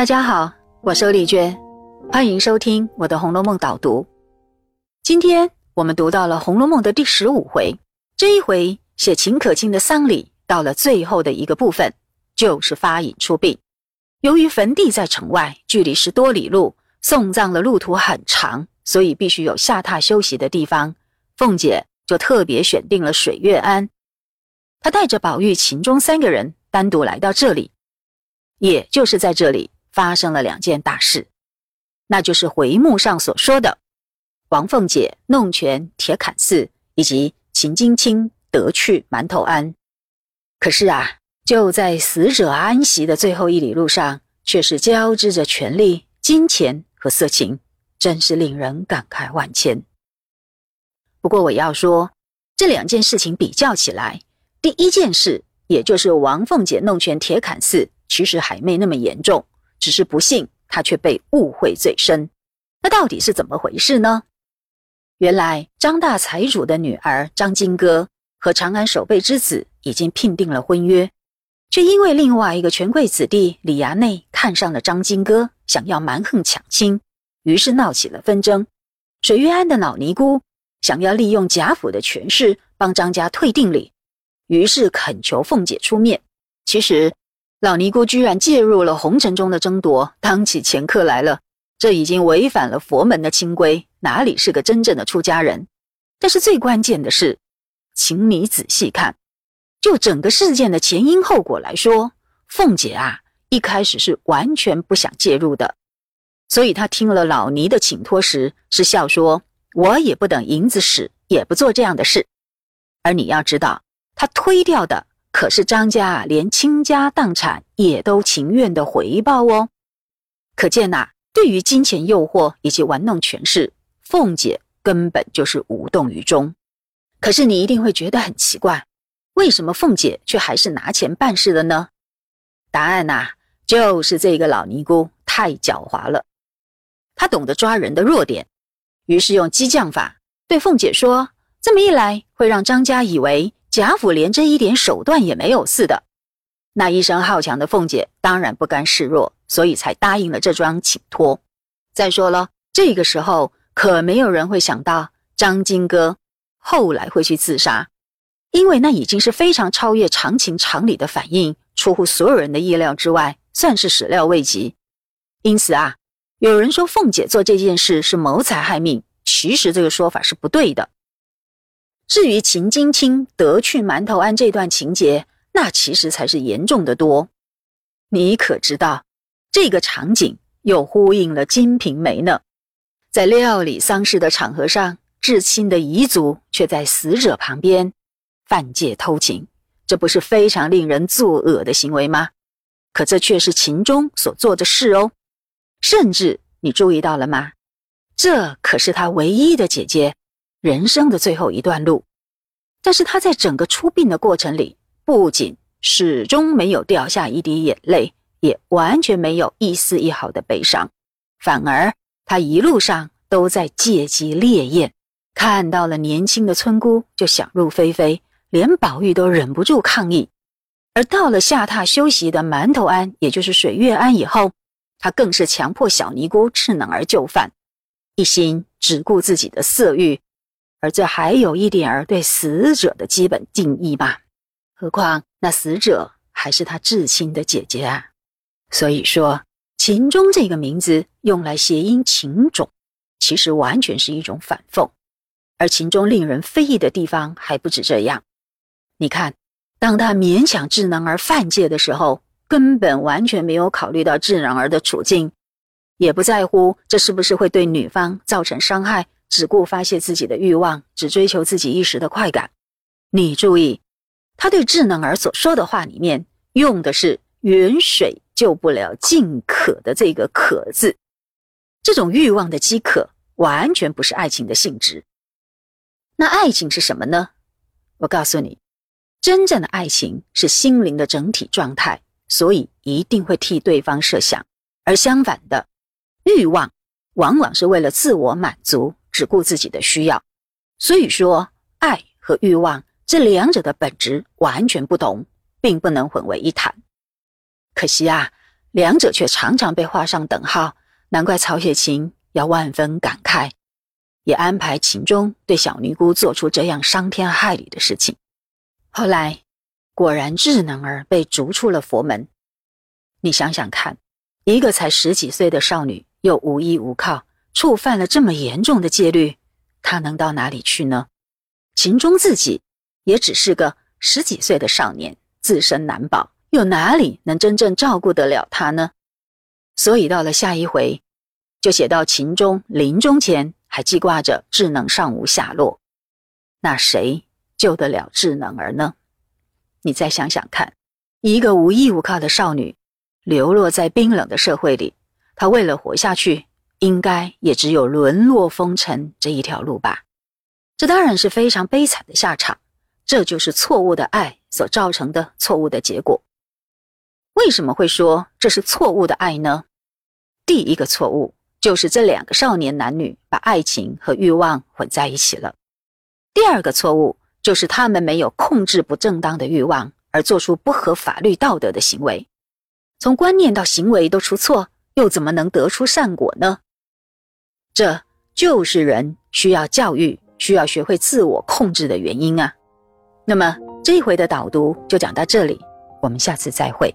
大家好，我是丽娟，欢迎收听我的《红楼梦》导读。今天我们读到了《红楼梦》的第十五回，这一回写秦可卿的丧礼到了最后的一个部分，就是发引出殡。由于坟地在城外，距离十多里路，送葬的路途很长，所以必须有下榻休息的地方。凤姐就特别选定了水月庵，她带着宝玉、秦钟三个人单独来到这里，也就是在这里。发生了两件大事，那就是回目上所说的王凤姐弄权铁槛寺，以及秦金卿得去馒头庵。可是啊，就在死者安息的最后一里路上，却是交织着权力、金钱和色情，真是令人感慨万千。不过我要说，这两件事情比较起来，第一件事，也就是王凤姐弄权铁槛寺，其实还没那么严重。只是不幸，他却被误会最深。那到底是怎么回事呢？原来张大财主的女儿张金哥和长安守备之子已经聘定了婚约，却因为另外一个权贵子弟李衙内看上了张金哥，想要蛮横抢亲，于是闹起了纷争。水月庵的老尼姑想要利用贾府的权势帮张家退定礼，于是恳求凤姐出面。其实。老尼姑居然介入了红尘中的争夺，当起前客来了，这已经违反了佛门的清规，哪里是个真正的出家人？但是最关键的是，请你仔细看，就整个事件的前因后果来说，凤姐啊，一开始是完全不想介入的，所以她听了老尼的请托时，是笑说：“我也不等银子使，也不做这样的事。”而你要知道，她推掉的。可是张家连倾家荡产也都情愿的回报哦，可见呐，对于金钱诱惑以及玩弄权势，凤姐根本就是无动于衷。可是你一定会觉得很奇怪，为什么凤姐却还是拿钱办事的呢？答案呐，就是这个老尼姑太狡猾了，她懂得抓人的弱点，于是用激将法对凤姐说：“这么一来，会让张家以为。”贾府连这一点手段也没有似的，那一生好强的凤姐当然不甘示弱，所以才答应了这桩请托。再说了，这个时候可没有人会想到张金哥后来会去自杀，因为那已经是非常超越常情常理的反应，出乎所有人的意料之外，算是始料未及。因此啊，有人说凤姐做这件事是谋财害命，其实这个说法是不对的。至于秦金卿得去馒头庵这段情节，那其实才是严重的多。你可知道，这个场景又呼应了《金瓶梅》呢？在料理丧事的场合上，至亲的遗族却在死者旁边犯戒偷情，这不是非常令人作恶的行为吗？可这却是秦钟所做的事哦。甚至你注意到了吗？这可是他唯一的姐姐。人生的最后一段路，但是他在整个出殡的过程里，不仅始终没有掉下一滴眼泪，也完全没有一丝一毫的悲伤，反而他一路上都在借机烈焰。看到了年轻的村姑就想入非非，连宝玉都忍不住抗议。而到了下榻休息的馒头庵，也就是水月庵以后，他更是强迫小尼姑吃冷儿就范，一心只顾自己的色欲。而这还有一点儿对死者的基本定义吧？何况那死者还是他至亲的姐姐啊！所以说，秦钟这个名字用来谐音秦种，其实完全是一种反讽。而秦钟令人非议的地方还不止这样。你看，当他勉强智能儿犯戒的时候，根本完全没有考虑到智能儿的处境，也不在乎这是不是会对女方造成伤害。只顾发泄自己的欲望，只追求自己一时的快感。你注意，他对智能儿所说的话里面用的是“远水救不了近渴”的这个“渴”字，这种欲望的饥渴完全不是爱情的性质。那爱情是什么呢？我告诉你，真正的爱情是心灵的整体状态，所以一定会替对方设想。而相反的，欲望往往是为了自我满足。只顾自己的需要，所以说爱和欲望这两者的本质完全不同，并不能混为一谈。可惜啊，两者却常常被画上等号。难怪曹雪芹要万分感慨，也安排秦钟对小尼姑做出这样伤天害理的事情。后来，果然智能儿被逐出了佛门。你想想看，一个才十几岁的少女，又无依无靠，触犯了这么严重的戒律，他能到哪里去呢？秦钟自己也只是个十几岁的少年，自身难保，又哪里能真正照顾得了他呢？所以到了下一回，就写到秦钟临终前还记挂着智能尚无下落，那谁救得了智能儿呢？你再想想看，一个无依无靠的少女，流落在冰冷的社会里，她为了活下去，应该也只有沦落风尘这一条路吧？这当然是非常悲惨的下场，这就是错误的爱所造成的错误的结果。为什么会说这是错误的爱呢？第一个错误就是这两个少年男女把爱情和欲望混在一起了。第二个错误就是他们没有控制不正当的欲望，而做出不合法律道德的行为。从观念到行为都出错，又怎么能得出善果呢？这就是人需要教育、需要学会自我控制的原因啊。那么这一回的导读就讲到这里，我们下次再会。